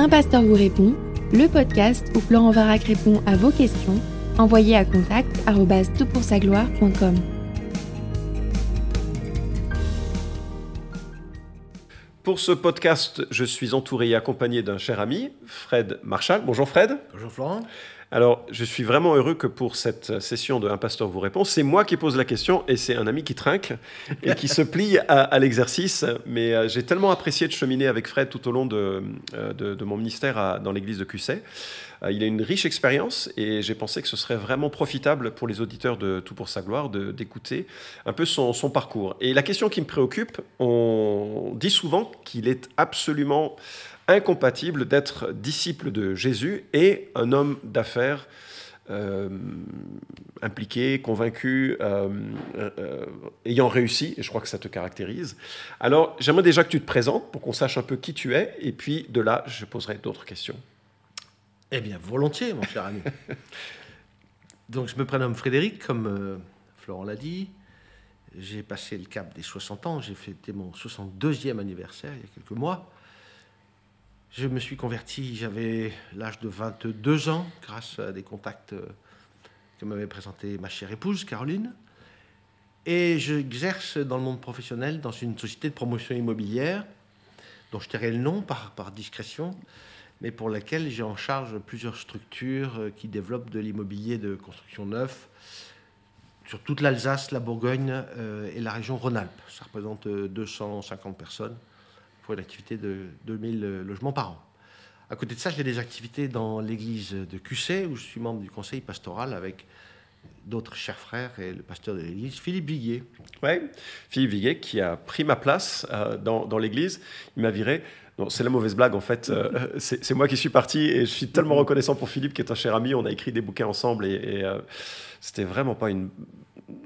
Un pasteur vous répond, le podcast où Florent Varac répond à vos questions, envoyez à contact gloire.com Pour ce podcast, je suis entouré et accompagné d'un cher ami, Fred Marshall. Bonjour Fred. Bonjour Florent. Alors, je suis vraiment heureux que pour cette session de pasteur vous répond, c'est moi qui pose la question et c'est un ami qui trinque et qui se plie à, l'exercice. Mais euh, j'ai tellement apprécié de cheminer avec Fred tout au long de, euh, de, mon ministère dans l'église de Cusset. Euh, il a une riche expérience et j'ai pensé que ce serait vraiment profitable pour les auditeurs de Tout pour sa gloire d'écouter un peu son, parcours. Et la question qui me préoccupe, on dit souvent qu'il est absolument incompatible d'être disciple de Jésus et un homme d'affaires euh, impliqué, convaincu, euh, ayant réussi, et je crois que ça te caractérise. Alors, j'aimerais déjà que tu te présentes pour qu'on sache un peu qui tu es, et puis de là, je poserai d'autres questions. Eh bien, volontiers, mon cher ami. Donc, je me prénomme Frédéric, comme Florent l'a dit. J'ai passé le cap des 60 ans, j'ai fêté mon 62e anniversaire il y a quelques mois. Je me suis converti, j'avais l'âge de 22 ans, grâce à des contacts euh, que m'avait présenté ma chère épouse, Caroline. Et j'exerce dans le monde professionnel dans une société de promotion immobilière, dont je tairai le nom par, par discrétion, mais pour laquelle j'ai en charge plusieurs structures euh, qui développent de l'immobilier de construction neuf sur toute l'Alsace, la Bourgogne euh, et la région Rhône-Alpes. Ça représente 250 personnes pour une activité de 2000 euh, logements par an. À côté de ça, j'ai des activités dans l'église de Cusset, où je suis membre du conseil pastoral avec d'autres chers frères et le pasteur de l'église, Philippe Viguier. Oui, Philippe Viguier qui a pris ma place euh, dans l'église. Il m'a viré. C'est la mauvaise blague en fait. Euh, c'est moi qui suis parti et je suis tellement reconnaissant pour Philippe qui est un cher ami. On a écrit des bouquins ensemble et, et c'était vraiment pas une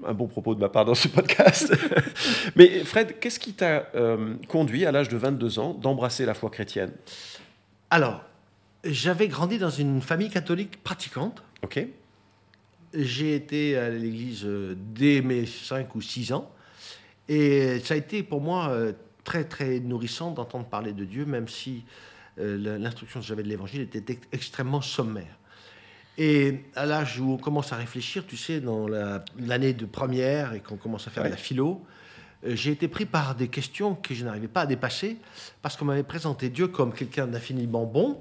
un bon propos de ma part dans ce podcast. Mais Fred, qu'est-ce qui t'a euh, conduit à l'âge de 22 ans d'embrasser la foi chrétienne? Alors, j'avais grandi dans une famille catholique pratiquante. Ok. J'ai été à l'église euh, dès mes 5 ou 6 ans. Et ça a été pour moi euh, très, très nourrissant d'entendre parler de Dieu, même si l'instruction que j'avais de l'évangile était extrêmement sommaire. Et à l'âge où on commence à réfléchir, tu sais, dans l'année de première et qu'on commence à faire de la philo, euh, j'ai été pris par des questions que je n'arrivais pas à dépasser parce qu'on m'avait présenté Dieu comme quelqu'un d'infiniment bon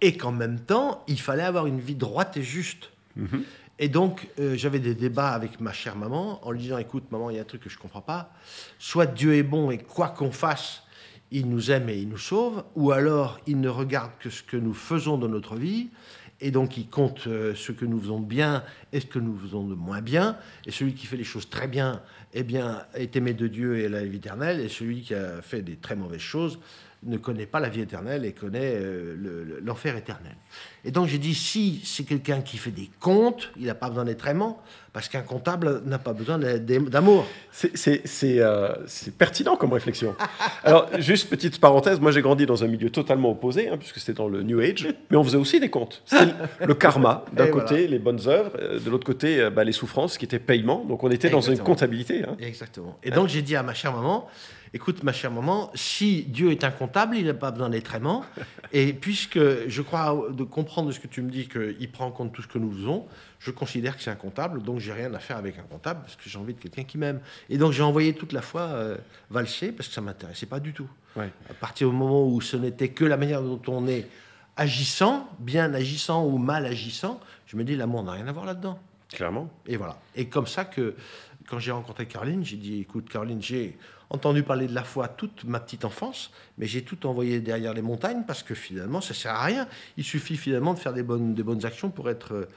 et qu'en même temps, il fallait avoir une vie droite et juste. Mhm. Et donc, euh, j'avais des débats avec ma chère maman en lui disant Écoute, maman, il y a un truc que je ne comprends pas. Soit Dieu est bon et quoi qu'on fasse, il nous aime et il nous sauve, ou alors il ne regarde que ce que nous faisons dans notre vie et donc il compte euh, ce que nous faisons bien et ce que nous faisons de moins bien. Et celui qui fait les choses très bien, eh bien, est aimé de Dieu et la vie éternelle. Et celui qui a fait des très mauvaises choses ne connaît pas la vie éternelle et connaît euh, l'enfer éternel. Et donc j'ai dit, si c'est quelqu'un qui fait des comptes, il n'a pas besoin d'être aimant, parce qu'un comptable n'a pas besoin d'amour. Euh, c'est pertinent comme réflexion. Alors, juste petite parenthèse, moi j'ai grandi dans un milieu totalement opposé, hein, puisque c'était dans le New Age, mais on faisait aussi des comptes. Le karma, d'un côté les bonnes œuvres, euh, de l'autre côté bah, les souffrances, qui étaient paiement. Donc on était dans une comptabilité. Hein. Exactement. Et donc j'ai dit à ma chère maman, écoute ma chère maman, si Dieu est incomptable, il n'a pas besoin d'être aimant. Et puisque je crois de comprendre ce que tu me dis qu'il prend en compte tout ce que nous faisons, je considère que c'est un comptable, donc j'ai rien à faire avec un comptable parce que j'ai envie de quelqu'un qui m'aime. Et donc j'ai envoyé toute la fois euh, valser parce que ça m'intéressait pas du tout. À partir du moment où ce n'était que la manière dont on est agissant, bien agissant ou mal agissant, je me dis l'amour n'a rien à voir là-dedans. Clairement. Et voilà. Et comme ça que quand j'ai rencontré Caroline, j'ai dit écoute Caroline, j'ai entendu parler de la foi toute ma petite enfance, mais j'ai tout envoyé derrière les montagnes parce que finalement, ça sert à rien. Il suffit finalement de faire des bonnes, des bonnes actions pour être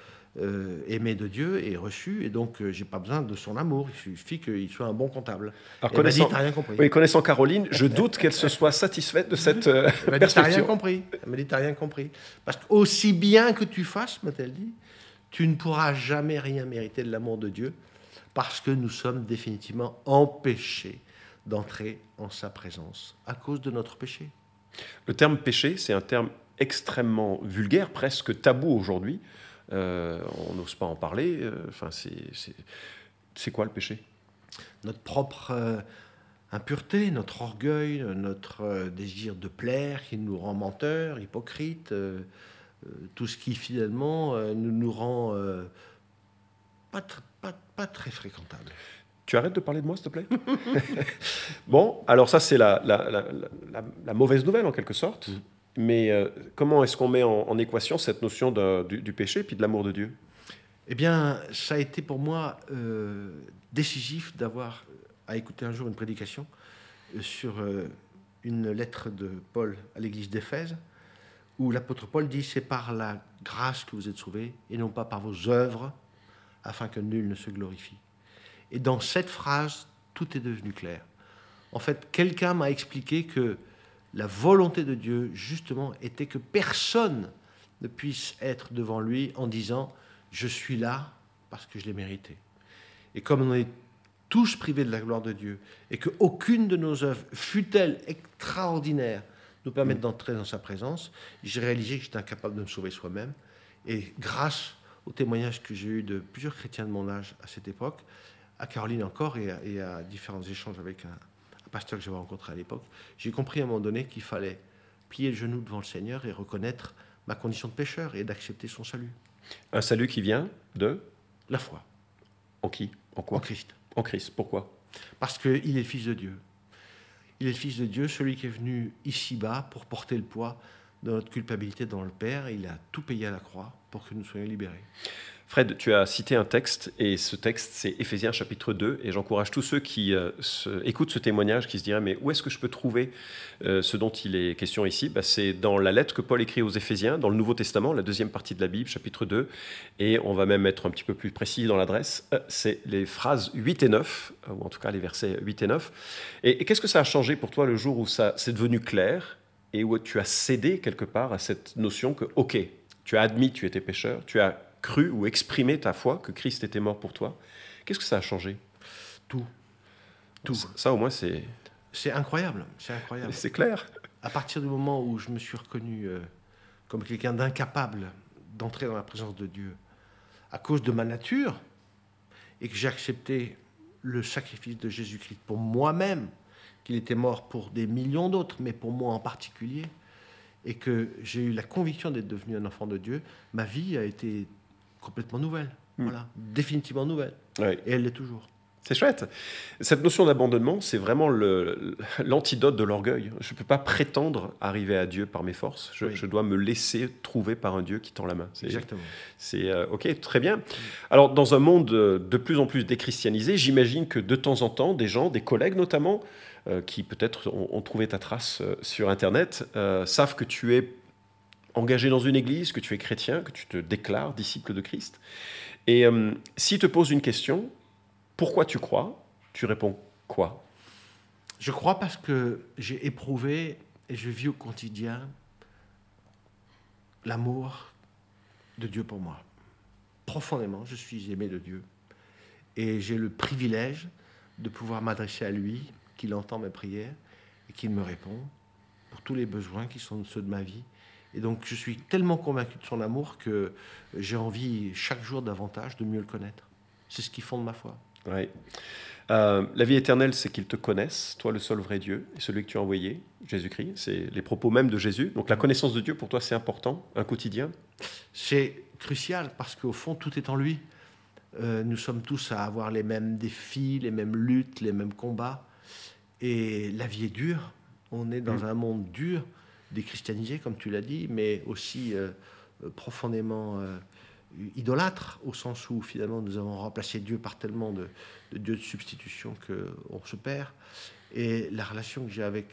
euh, aimé de Dieu et reçu, et donc euh, j'ai pas besoin de son amour. Il suffit qu'il soit un bon comptable. Alors, connaissant, dit, rien compris. Oui, connaissant Caroline, je doute qu'elle se soit satisfaite de cette euh, elle m'a dit, rien compris. Elle m'a dit, t'as rien compris. Parce qu'aussi bien que tu fasses, m'a-t-elle dit, tu ne pourras jamais rien mériter de l'amour de Dieu, parce que nous sommes définitivement empêchés d'entrer en sa présence à cause de notre péché. Le terme péché, c'est un terme extrêmement vulgaire, presque tabou aujourd'hui. Euh, on n'ose pas en parler. Euh, enfin, c'est quoi le péché? Notre propre euh, impureté, notre orgueil, notre euh, désir de plaire qui nous rend menteurs, hypocrites, tout ce qui finalement nous, nous rend pas, pas, pas, très fréquentables. Tu arrêtes de parler de moi, s'il te plaît Bon, alors ça c'est la, la, la, la, mauvaise nouvelle en quelque sorte. Mm. Mais comment est-ce qu'on met en, équation cette notion de, du, du, péché puis de l'amour de Dieu? Eh bien, ça a été pour moi décisif d'avoir à écouter un jour une prédication euh, sur euh, une lettre de Paul à l'église d'Éphèse, où l'apôtre Paul dit C'est par la grâce que vous êtes sauvés, et non pas par vos œuvres, afin que nul ne se glorifie. Et dans cette phrase, tout est devenu clair. En fait, quelqu'un m'a expliqué que la volonté de Dieu, justement, était que personne ne puisse être devant lui en disant Je suis là parce que je l'ai mérité. Et comme on est tous privés de la gloire de Dieu, et qu'aucune de nos œuvres, fût-elle extraordinaire, nous permette mm. d'entrer dans sa présence, j'ai réalisé que j'étais incapable de me sauver soi-même. Et grâce au témoignage que j'ai eu de plusieurs chrétiens de mon âge à cette époque, à Caroline encore et à, différents échanges avec un, pasteur que j'avais rencontré à l'époque, j'ai compris à un moment donné qu'il fallait plier le genou devant le Seigneur et reconnaître ma condition de pécheur et d'accepter son salut. Un salut qui vient de La foi. En qui? En quoi? En Christ. En Christ. Pourquoi? Parce qu'il est le Fils de Dieu. Il est le Fils de Dieu, celui qui est venu ici-bas pour porter le poids de notre culpabilité dans le Père. Il a tout payé à la croix pour que nous soyons libérés. Fred, tu as cité un texte, et ce texte, c'est Éphésiens chapitre 2, et j'encourage tous ceux qui euh, écoutent ce témoignage, qui se diraient, mais où est-ce que je peux trouver euh, ce dont il est question ici? Bah, C'est dans la lettre que Paul écrit aux Éphésiens, dans le Nouveau Testament, la deuxième partie de la Bible, chapitre 2, et on va même être un petit peu plus précis dans l'adresse, euh, c'est les phrases 8 et 9, ou en tout cas les versets 8 et 9. Et, et qu'est-ce que ça a changé pour toi le jour où ça c'est devenu clair, et où tu as cédé quelque part à cette notion que, ok, tu as admis que tu étais pécheur, tu as cru ou exprimé ta foi que Christ était mort pour toi. Qu'est-ce que ça a changé? Tout. Tout. Ça, au moins, c'est. C'est incroyable. C'est incroyable. C'est clair. À partir du moment où je me suis reconnu euh, comme quelqu'un d'incapable d'entrer dans la présence de Dieu à cause de ma nature et que j'ai accepté le sacrifice de Jésus-Christ pour moi-même, qu'il était mort pour des millions d'autres, mais pour moi en particulier, et que j'ai eu la conviction d'être devenu un enfant de Dieu, ma vie a été complètement nouvelle. Hmm. Voilà, définitivement nouvelle. Et elle l'est toujours. C'est chouette. Cette notion d'abandonnement, c'est vraiment l'antidote de l'orgueil. Je ne peux pas prétendre arriver à Dieu par mes forces. Je, dois me laisser trouver par un Dieu qui tend la main. Exactement. C'est euh, ok, très bien. Alors, dans un monde de plus en plus déchristianisé, j'imagine que de temps en temps, des gens, des collègues notamment, euh, qui peut-être ont, ont, trouvé ta trace euh, sur Internet, savent que tu es engagé dans une église, que tu es chrétien, que tu te déclares disciple de Christ. Et euh, s'il te pose une question, pourquoi tu crois? Tu réponds quoi? Je crois parce que j'ai éprouvé et je vis au quotidien l'amour de Dieu pour moi. Profondément, je suis aimé de Dieu. Et j'ai le privilège de pouvoir m'adresser à lui, qu'il entend mes prières et qu'il me répond pour tous les besoins qui sont ceux de ma vie et donc je suis tellement convaincu de son amour que j'ai envie chaque jour davantage de mieux le connaître. C'est ce qui fonde ma foi. Oui. Euh, la vie éternelle, c'est qu'ils te connaissent, toi le seul vrai Dieu, et celui que tu as envoyé, Jésus-Christ. C'est les propos même de Jésus. Donc la connaissance de Dieu, pour toi, c'est important, un quotidien? C'est crucial parce qu'au fond, tout est en lui. Euh, nous sommes tous à avoir les mêmes défis, les mêmes luttes, les mêmes combats. Et la vie est dure. On est dans mm. un monde dur déchristianisé, comme tu l'as dit, mais aussi euh, profondément idolâtre, au sens où finalement nous avons remplacé Dieu par tellement de, de dieux de substitution qu'on se perd. Et la relation que j'ai avec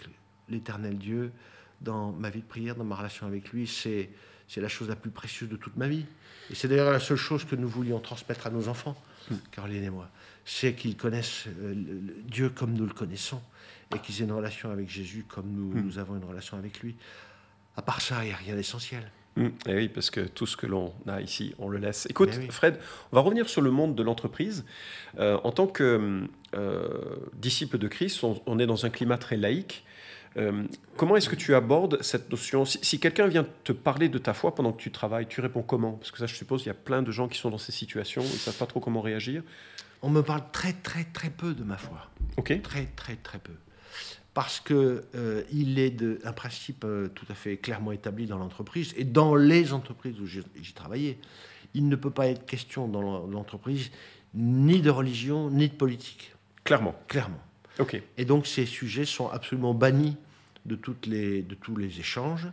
l'éternel Dieu dans ma vie de prière, dans ma relation avec lui, c'est, c'est la chose la plus précieuse de toute ma vie. Et c'est d'ailleurs la seule chose que nous voulions transmettre à nos enfants, mmh. Caroline et moi, c'est qu'ils connaissent Dieu comme nous le connaissons et qu'ils aient une relation avec Jésus comme nous, hmm. nous avons une relation avec lui. À part ça, il n'y a rien d'essentiel. Et eh oui, parce que tout ce que l'on a ici, on le laisse. Écoute, eh Fred, on va revenir sur le monde de l'entreprise. Euh, en tant que euh, disciple de Christ, on, est dans un climat très laïque. Euh, comment est-ce que tu abordes cette notion Si, quelqu'un vient te parler de ta foi pendant que tu travailles, tu réponds comment? Parce que ça, je suppose, il y a plein de gens qui sont dans ces situations, ils ne savent pas trop comment réagir. On me parle très, très, très peu de ma foi. Ok. Très, très, très peu. Parce qu'il euh, est de, un principe euh, tout à fait clairement établi dans l'entreprise et dans les entreprises où j'ai travaillé. Il ne peut pas être question dans l'entreprise ni de religion ni de politique. Clairement. Clairement. Ok. Et donc ces sujets sont absolument bannis de, toutes les, de tous les échanges.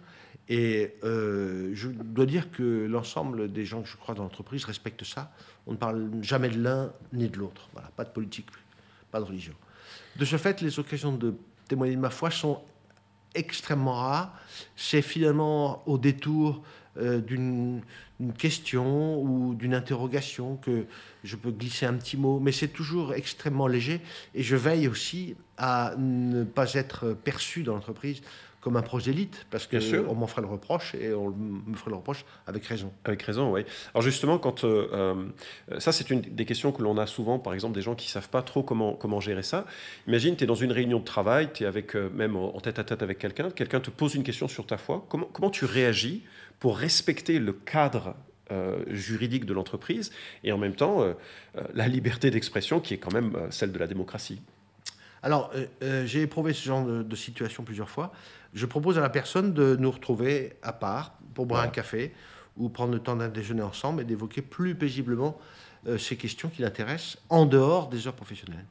Et euh, je dois dire que l'ensemble des gens que je crois dans l'entreprise respectent ça. On ne parle jamais de l'un ni de l'autre. Voilà, pas de politique, pas de religion. De ce fait, les occasions de témoigner de ma foi sont extrêmement rares. C'est finalement au détour euh, d'une question ou d'une interrogation que je peux glisser un petit mot, mais c'est toujours extrêmement léger. Et je veille aussi à ne pas être perçu dans l'entreprise comme un prosélyte, parce qu'on m'en ferait le reproche, et on me ferait le reproche avec raison. Avec raison, oui. Alors justement, quand euh, euh, ça, c'est une des questions que l'on a souvent, par exemple, des gens qui ne savent pas trop comment, comment gérer ça. Imagine, tu es dans une réunion de travail, tu es avec, euh, même en tête à tête avec quelqu'un, quelqu'un te pose une question sur ta foi, comment, comment tu réagis pour respecter le cadre juridique de l'entreprise et en même temps la liberté d'expression qui est quand même celle de la démocratie? Alors, j'ai éprouvé ce genre de, de, situation plusieurs fois je propose à la personne de nous retrouver à part pour boire un café ou prendre le temps d'un déjeuner ensemble et d'évoquer plus paisiblement euh, ces questions qui l'intéressent en dehors des heures professionnelles.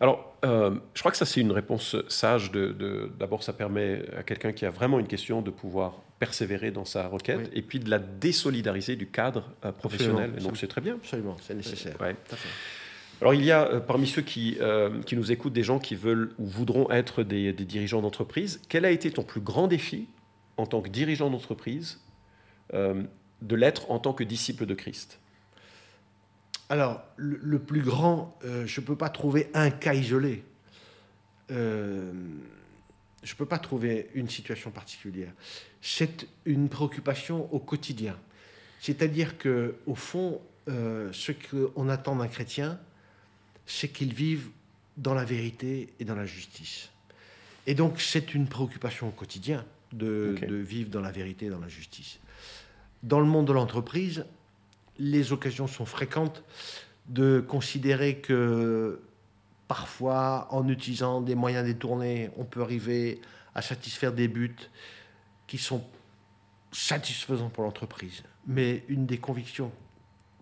Alors, euh, je crois que ça, c'est une réponse sage. De, D'abord, ça permet à quelqu'un qui a vraiment une question de pouvoir persévérer dans sa requête et puis de la désolidariser du cadre euh, professionnel. donc, c'est très bien. Absolument, c'est nécessaire. Alors il y a euh, parmi ceux qui, euh, qui, nous écoutent des gens qui veulent ou voudront être des, dirigeants d'entreprise. Quel a été ton plus grand défi en tant que dirigeant d'entreprise euh, de l'être en tant que disciple de Christ? Alors le, plus grand, je ne peux pas trouver un cas isolé. je ne peux pas trouver une situation particulière. C'est une préoccupation au quotidien. C'est-à-dire que au fond, ce qu'on attend d'un chrétien, c'est qu'ils vivent dans la vérité et dans la justice. Et donc c'est une préoccupation au quotidien de, vivre dans la vérité et dans la justice. Dans le monde de l'entreprise, les occasions sont fréquentes de considérer que parfois, en utilisant des moyens détournés, on peut arriver à satisfaire des buts qui sont satisfaisants pour l'entreprise. Mais une des convictions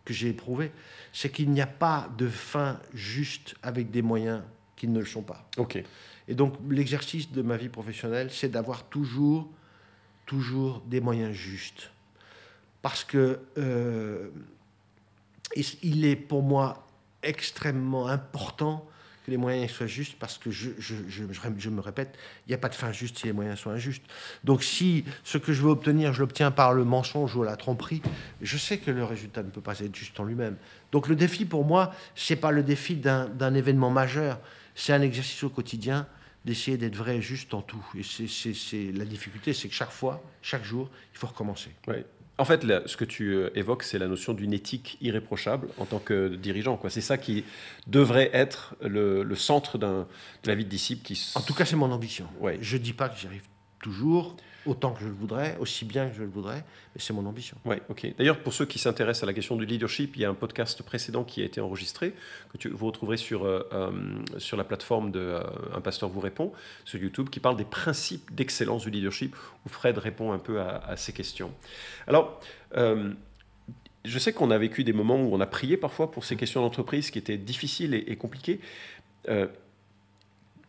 que j'ai éprouvé, c'est qu'il n'y a pas de fin juste avec des moyens qui ne le sont pas. Ok. Et donc l'exercice de ma vie professionnelle, c'est d'avoir toujours, toujours des moyens justes, parce que euh, il est pour moi extrêmement important que les moyens soient justes, parce que je, je, je, me répète, il n'y a pas de fin juste si les moyens sont injustes. Donc si ce que je veux obtenir, je l'obtiens par le mensonge ou la tromperie, je sais que le résultat ne peut pas être juste en lui-même. Donc le défi pour moi, ce n'est pas le défi d'un événement majeur, c'est un exercice au quotidien d'essayer d'être vrai et juste en tout. Et c'est la difficulté, c'est que chaque fois, chaque jour, il faut recommencer. En fait, ce que tu euh, évoques, c'est la notion d'une éthique irréprochable en tant que dirigeant. C'est ça qui devrait être le, centre de la vie de disciple. Qui... En tout cas, c'est mon ambition. Ouais. Je ne dis pas que j'y arrive toujours, autant que je le voudrais, aussi bien que je le voudrais, mais c'est mon ambition. Oui, ok. D'ailleurs, pour ceux qui s'intéressent à la question du leadership, il y a un podcast précédent qui a été enregistré, que tu, vous retrouverez sur, euh, euh, sur la plateforme de euh, Un pasteur vous répond, sur YouTube, qui parle des principes d'excellence du leadership, où Fred répond un peu à, ces questions. Alors, je sais qu'on a vécu des moments où on a prié parfois pour ces questions d'entreprise qui étaient difficiles et, et compliquées.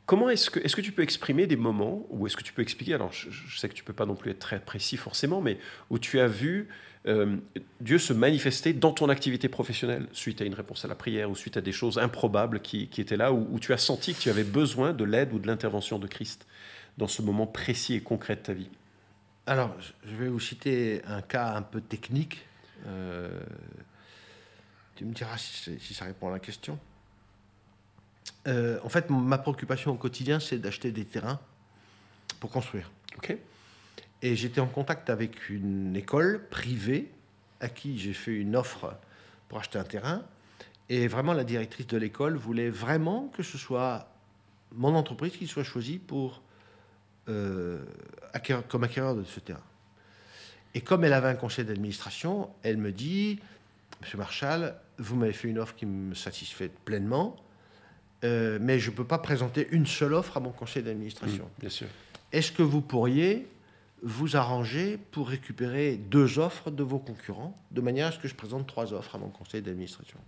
Comment est-ce que, est que tu peux exprimer des moments, ou est-ce que tu peux expliquer, alors je, sais que tu ne peux pas non plus être très précis forcément, mais où tu as vu euh, Dieu se manifester dans ton activité professionnelle, suite à une réponse à la prière, ou suite à des choses improbables qui, étaient là, où, tu as senti que tu avais besoin de l'aide ou de l'intervention de Christ dans ce moment précis et concret de ta vie? Alors, je vais vous citer un cas un peu technique. Euh, tu me diras si ça répond à la question. Euh, en fait, ma préoccupation au quotidien, c'est d'acheter des terrains pour construire. Ok. Et j'étais en contact avec une école privée à qui j'ai fait une offre pour acheter un terrain. Et vraiment, la directrice de l'école voulait vraiment que ce soit mon entreprise qui soit choisie pour, euh, comme acquéreur de ce terrain. Et comme elle avait un conseil d'administration, elle me dit, Monsieur Marshall, vous m'avez fait une offre qui me satisfait pleinement euh, mais je ne peux pas présenter une seule offre à mon conseil d'administration. Mmh, bien sûr. Est-ce que vous pourriez vous arranger pour récupérer deux offres de vos concurrents, de manière à ce que je présente trois offres à mon conseil d'administration?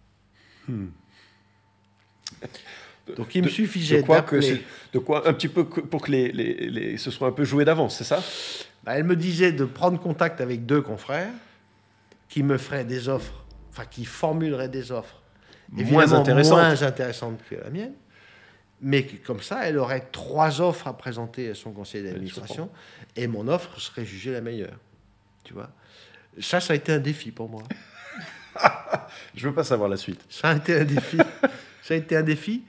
Donc il me De- suffisait de quoi, que de quoi un petit peu pour que les, les, les- ce soit un peu joué d'avance, c'est ça? Bah, elle me disait de prendre contact avec deux confrères qui me feraient des offres, enfin qui formuleraient des offres Moins intéressantes que la mienne, mais comme ça, elle aurait trois offres à présenter à son conseil d'administration et mon offre serait jugée la meilleure. Tu vois Ça, ça a été un défi pour moi. Je veux pas savoir la suite. Ça a été un défi. ça a été un défi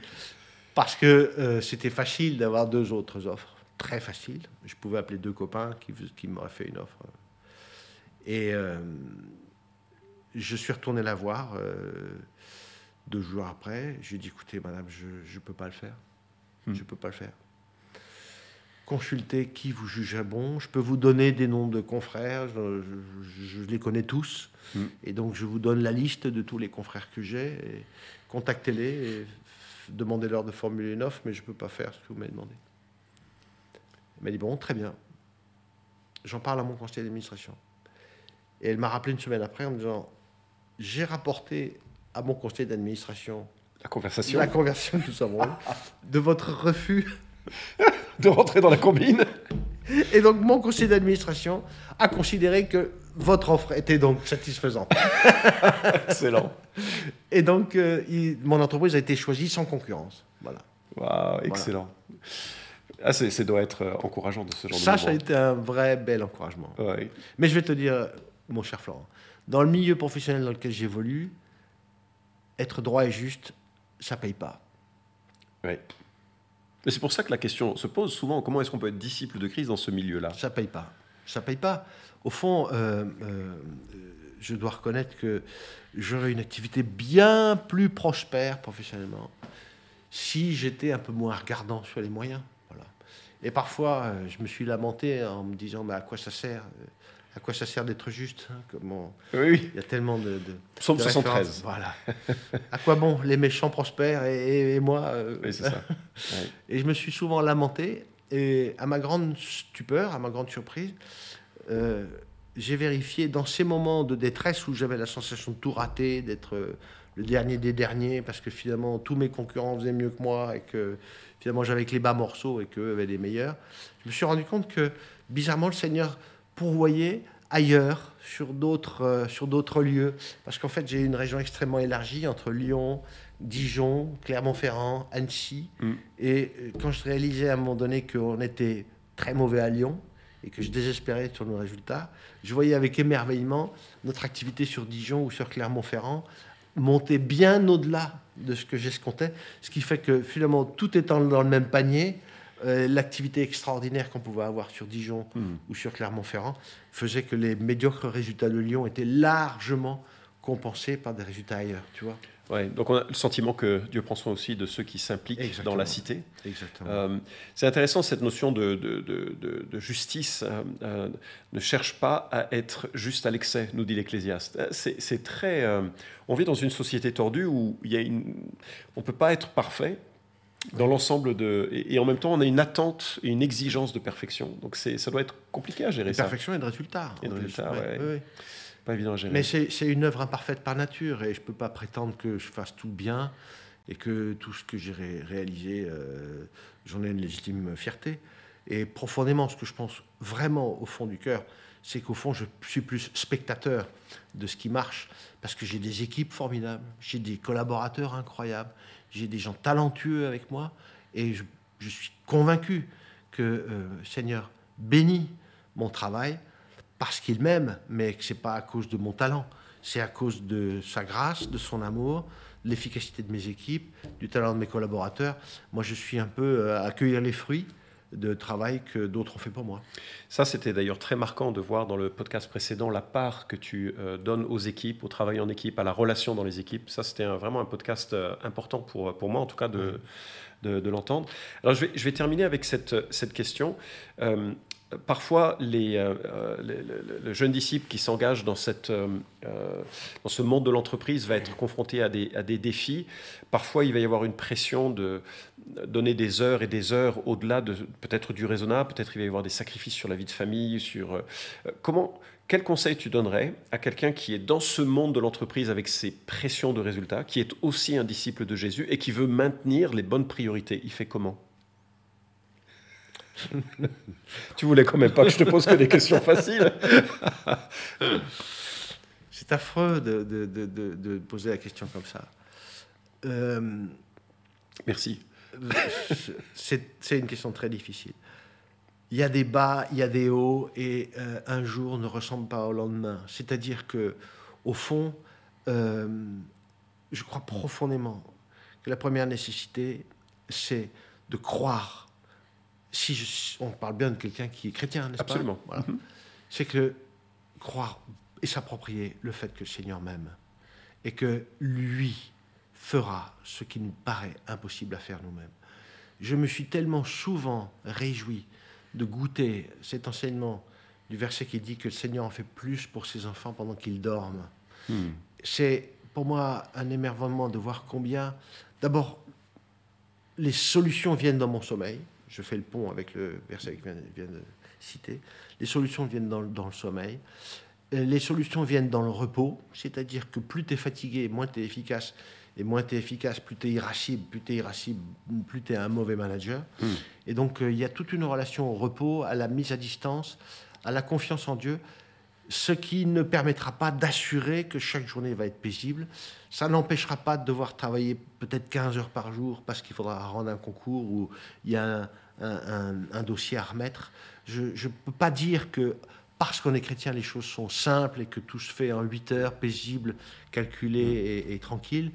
parce que euh, c'était facile d'avoir deux autres offres. Très facile. Je pouvais appeler deux copains qui, qui m'auraient fait une offre. Et euh, je suis retourné la voir euh, deux jours après. Je lui ai dit écoutez, madame, je ne peux pas le faire. Hmm. Je ne peux pas le faire. Consultez qui vous jugerait bon. Je peux vous donner des noms de confrères. Je, je- je les connais tous. Hmm. Et donc, je vous donne la liste de tous les confrères que j'ai. Contactez-les demandez-leur de formuler une offre, mais je ne peux pas faire ce que vous m'avez demandé. Elle m'a dit Bon, très bien. J'en parle à mon conseiller d'administration. Et elle m'a rappelé une semaine après en me disant J'ai rapporté à mon conseiller d'administration La conversation. la conversion que nous avons de votre refus. De rentrer dans la combine. Et donc, mon conseiller d'administration a considéré que votre offre était donc satisfaisante. Excellent. Et donc, euh, il- mon entreprise a été choisie sans concurrence. Voilà. Waouh, excellent. Ah, c'est, ça doit être euh, encourageant de ce genre Ça, de ça a moment. été un vrai bel encouragement. Ouais. Mais je vais te dire, mon cher Florent, dans le milieu professionnel dans lequel j'évolue, être droit et juste, ça paye pas. Ouais. Mais c'est pour ça que la question se pose souvent comment est-ce qu'on peut être disciple de Christ dans ce milieu-là? Ça paye pas. Ça paye pas. Au fond, euh, euh, je dois reconnaître que j'aurais une activité bien plus prospère professionnellement si j'étais un peu moins regardant sur les moyens. Voilà. Et parfois, euh, je me suis lamenté en me disant, mais à quoi ça sert? À quoi ça sert d'être juste hein Comment Oui, oui. Il y a tellement de, de, Psaume de 73. références. Voilà. à quoi bon Les méchants prospèrent et, et- et moi euh, Oui, c'est ça. Ouais. et je me suis souvent lamenté. Et à ma grande stupeur, à ma grande surprise, euh, j'ai vérifié dans ces moments de détresse où j'avais la sensation de tout rater, d'être euh, le dernier des derniers, parce que finalement tous mes concurrents faisaient mieux que moi et que finalement j'avais que les bas morceaux et qu'eux avaient les meilleurs. Je me suis rendu compte que bizarrement le Seigneur pourvoyait ailleurs, sur d'autres euh, sur d'autres lieux, parce qu'en fait j'ai une région extrêmement élargie entre Lyon, Dijon, Clermont-Ferrand, Annecy. Mm. Et euh, quand je réalisais à un moment donné qu'on était très mauvais à Lyon et que je désespérais sur nos résultats, je voyais avec émerveillement notre activité sur Dijon ou sur Clermont-Ferrand monter bien au-delà de ce que j'escomptais, ce qui fait que finalement, tout étant dans le même panier, euh, l'activité extraordinaire qu'on pouvait avoir sur Dijon Hmm. ou sur Clermont-Ferrand faisait que les médiocres résultats de Lyon étaient largement compensés par des résultats ailleurs, tu vois Ouais, donc on a le sentiment que Dieu prend soin aussi de ceux qui s'impliquent dans la cité. Exactement. Euh, c'est intéressant cette notion de, de- de- de- de justice. euh, euh, ne cherche pas à être juste à l'excès, nous dit l'Ecclésiaste. C'est c'est très. euh, on vit dans une société tordue où il y a une, on peut pas être parfait dans l'ensemble de. Et, et en même temps, on a une attente et une exigence de perfection. Donc ça doit être compliqué à gérer ça. perfection et de résultats. Et de résultats, Ouais. Pas évident à gérer. Mais c'est c'est une œuvre imparfaite par nature et je ne peux pas prétendre que je fasse tout bien et que tout ce que j'ai ré- réalisé, euh, j'en ai une légitime fierté. Et profondément, ce que je pense vraiment au fond du cœur, c'est qu'au fond, je suis plus spectateur de ce qui marche parce que j'ai des équipes formidables, j'ai des collaborateurs incroyables, j'ai des gens talentueux avec moi et je, suis convaincu que euh, Seigneur bénit mon travail parce qu'il m'aime, mais que c'est pas à cause de mon talent, c'est à cause de sa grâce, de son amour, de l'efficacité de mes équipes, du talent de mes collaborateurs. Moi, je suis un peu euh, à accueillir les fruits de travail que d'autres ont fait pour moi. Ça, c'était d'ailleurs très marquant de voir dans le podcast précédent la part que tu euh, donnes aux équipes, au travail en équipe, à la relation dans les équipes. Ça, c'était vraiment un podcast euh, important pour, pour moi, en tout cas, de, de, de l'entendre. Alors, je vais, je vais terminer avec cette, cette question. Euh, parfois, les, euh, le, jeune disciple qui s'engage dans, cette, dans ce monde de l'entreprise va être confronté à des, à des, défis. Parfois, il va y avoir une pression de donner des heures et des heures au-delà de peut-être du raisonnable. Peut-être il va y avoir des sacrifices sur la vie de famille. Sur comment quel conseil tu donnerais à quelqu'un qui est dans ce monde de l'entreprise avec ses pressions de résultats, qui est aussi un disciple de Jésus et qui veut maintenir les bonnes priorités? Il fait comment? Tu voulais quand même pas que je te pose que des questions faciles. C'est affreux de, poser la question comme ça. Euh, Merci. C'est une question très difficile il y a des bas, il y a des hauts, et euh, un jour ne ressemble pas au lendemain. C'est-à-dire que, au fond, euh, je crois profondément que la première nécessité, c'est de croire. Si on parle bien de quelqu'un qui est chrétien, n'est-ce pas Absolument. Mhm. C'est que croire et s'approprier le fait que le Seigneur m'aime et que lui fera ce qui nous paraît impossible à faire nous-mêmes. Je me suis tellement souvent réjoui de goûter cet enseignement du verset qui dit que le Seigneur en fait plus pour ses enfants pendant qu'ils dorment. Hmm. C'est pour moi un émerveillement de voir combien, d'abord, les solutions viennent dans mon sommeil. Je fais le pont avec le verset que je viens, de citer. Les solutions viennent dans, dans, le sommeil. Les solutions viennent dans le repos, c'est-à-dire que plus tu es fatigué, moins tu es efficace et moins tu es efficace, plus tu es irascible, plus tu es irascible, plus tu es un mauvais manager. Hmm. Et donc, euh, il y a toute une relation au repos, à la mise à distance, à la confiance en Dieu, ce qui ne permettra pas d'assurer que chaque journée va être paisible. Ça n'empêchera pas de devoir travailler peut-être 15 heures par jour parce qu'il faudra rendre un concours ou il y a un, dossier à remettre. Je ne peux pas dire que parce qu'on est chrétien, les choses sont simples et que tout se fait en 8 heures, paisible, calculé et, et tranquille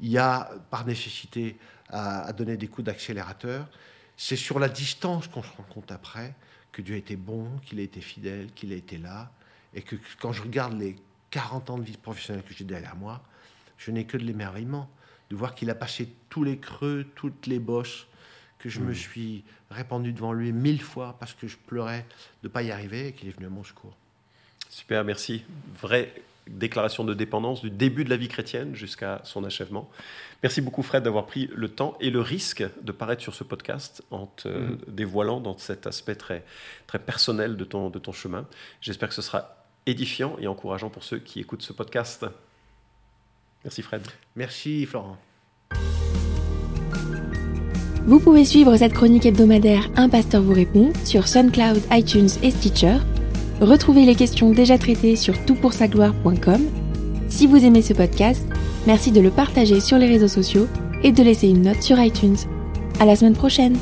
il y a par nécessité à, donner des coups d'accélérateur. C'est sur la distance qu'on se rend compte après que Dieu a été bon, qu'il a été fidèle, qu'il a été là, et que quand je regarde les 40 ans de vie professionnelle que j'ai derrière moi, je n'ai que de l'émerveillement de voir qu'il a passé tous les creux, toutes les bosses, que je me mmh. suis répandu devant lui mille fois parce que je pleurais de ne pas y arriver et qu'il est venu à mon secours. Super, merci. Vrai déclaration de dépendance du début de la vie chrétienne jusqu'à son achèvement. Merci beaucoup Fred d'avoir pris le temps et le risque de paraître sur ce podcast en te mm. dévoilant dans cet aspect très, très personnel de ton, de ton chemin. J'espère que ce sera édifiant et encourageant pour ceux qui écoutent ce podcast. Merci Fred. Merci Florent. Vous pouvez suivre cette chronique hebdomadaire Un pasteur vous répond sur SoundCloud, iTunes et Stitcher Retrouvez les questions déjà traitées sur toutpoursagloire.com. Si vous aimez ce podcast, merci de le partager sur les réseaux sociaux et de laisser une note sur iTunes. À la semaine prochaine!